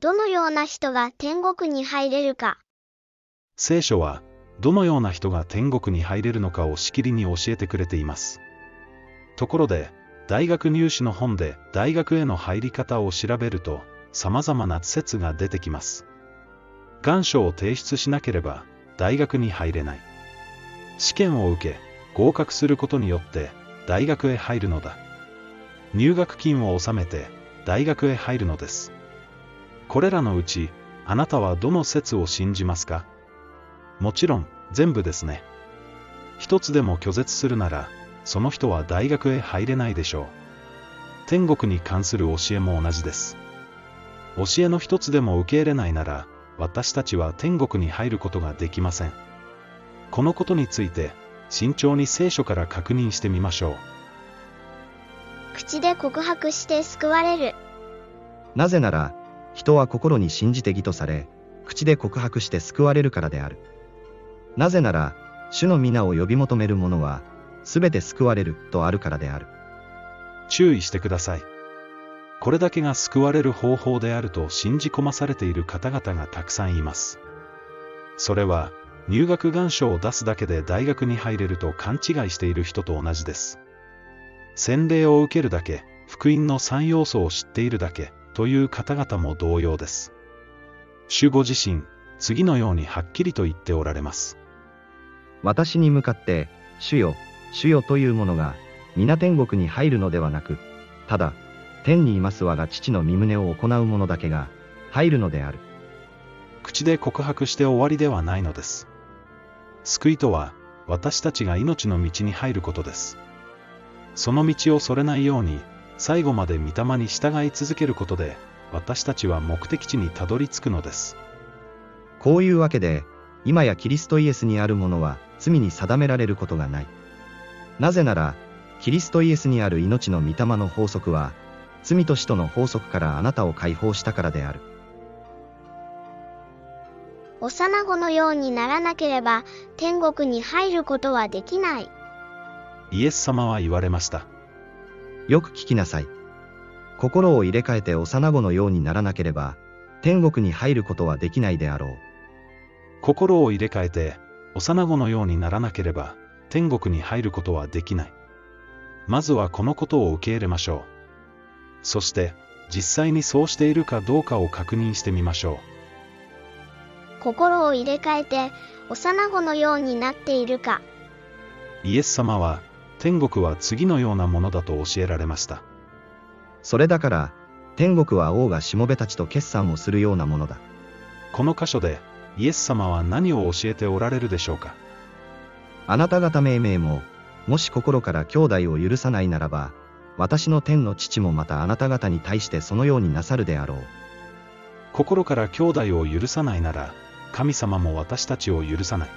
どのような人が天国に入れるか。聖書は、どのような人が天国に入れるのかをしきりに教えてくれています。ところで、大学入試の本で大学への入り方を調べると、様々な説が出てきます。願書を提出しなければ、大学に入れない。試験を受け、合格することによって、大学へ入るのだ。入学金を納めて、大学へ入るのです。これらのうち、あなたはどの説を信じますか？もちろん、全部ですね。一つでも拒絶するなら、その人は大学へ入れないでしょう。天国に関する教えも同じです。教えの一つでも受け入れないなら、私たちは天国に入ることができません。このことについて、慎重に聖書から確認してみましょう。口で告白して救われる。なぜなら、人は心に信じて義とされ、口で告白して救われるからである。なぜなら、主の皆を呼び求める者は、すべて救われるとあるからである。注意してください。これだけが救われる方法であると信じ込まされている方々がたくさんいます。それは、入学願書を出すだけで大学に入れると勘違いしている人と同じです。洗礼を受けるだけ、福音の3要素を知っているだけ、という方々も同様です。主ご自身、次のようにはっきりと言っておられます。私に向かって、主よ、主よというものが、皆天国に入るのではなく、ただ、天にいます我が父の身旨を行う者だけが、入るのである。口で告白して終わりではないのです。救いとは、私たちが命の道に入ることです。その道をそれないように、最後まで御霊に従い続けることで、私たちは目的地にたどり着くのです。こういうわけで、今やキリストイエスにあるものは罪に定められることがない。なぜなら、キリストイエスにある命の御霊の法則は、罪と死との法則からあなたを解放したからである。幼子のようにならなければ、天国に入ることはできない。イエス様は言われました。よく聞きなさい。心を入れ替えて幼子のようにならなければ、天国に入ることはできないであろう。心を入れ替えて、幼子のようにならなければ、天国に入ることはできない。まずはこのことを受け入れましょう。そして、実際にそうしているかどうかを確認してみましょう。心を入れ替えて、幼子のようになっているか。イエス様は、天国は次のようなものだと教えられました。それだから、天国は王がしもべたちと決算をするようなものだ。この箇所で、イエス様は何を教えておられるでしょうか？あなた方命名も、もし心から兄弟を許さないならば、私の天の父もまたあなた方に対してそのようになさるであろう。心から兄弟を許さないなら、神様も私たちを許さない。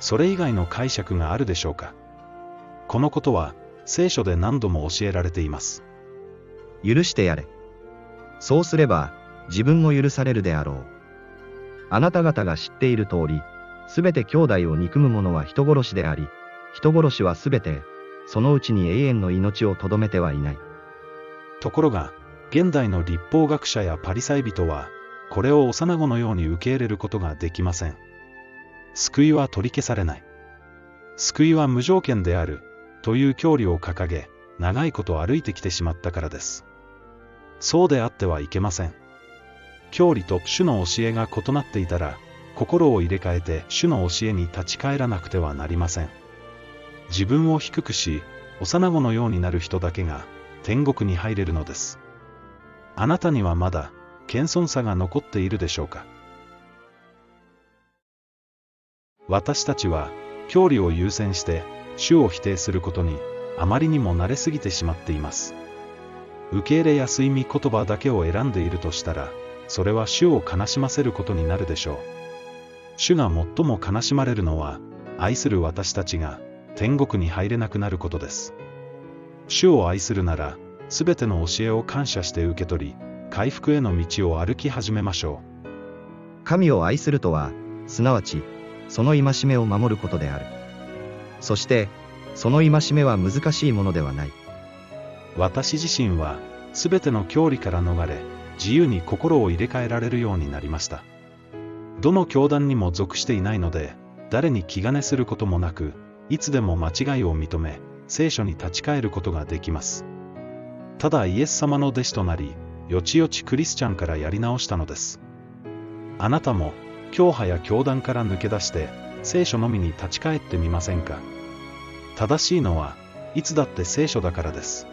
それ以外の解釈があるでしょうか？このことは、聖書で何度も教えられています。許してやれ。そうすれば、自分も許されるであろう。あなた方が知っている通り、すべて兄弟を憎む者は人殺しであり、人殺しはすべて、そのうちに永遠の命をとどめてはいない。ところが、現代の立法学者やパリサイ人は、これを幼子のように受け入れることができません。救いは取り消されない。救いは無条件である、という教理を掲げ、長いこと歩いてきてしまったからです。そうであってはいけません。教理と主の教えが異なっていたら、心を入れ替えて主の教えに立ち返らなくてはなりません。自分を低くし、幼子のようになる人だけが天国に入れるのです。あなたにはまだ謙遜さが残っているでしょうか私たちは、教理を優先して、主を否定することに、あまりにも慣れすぎてしまっています。受け入れやすい見言葉だけを選んでいるとしたら、それは主を悲しませることになるでしょう。主が最も悲しまれるのは、愛する私たちが、天国に入れなくなることです。主を愛するなら、すべての教えを感謝して受け取り、回復への道を歩き始めましょう。神を愛するとは、すなわち、その戒めを守ることである。そして、その戒めは難しいものではない。私自身は、すべての教理から逃れ、自由に心を入れ替えられるようになりました。どの教団にも属していないので、誰に気兼ねすることもなく、いつでも間違いを認め、聖書に立ち返ることができます。ただイエス様の弟子となり、よちよちクリスチャンからやり直したのです。あなたも、教派や教団から抜け出して、聖書のみに立ち返ってみませんか？正しいのは、いつだって聖書だからです。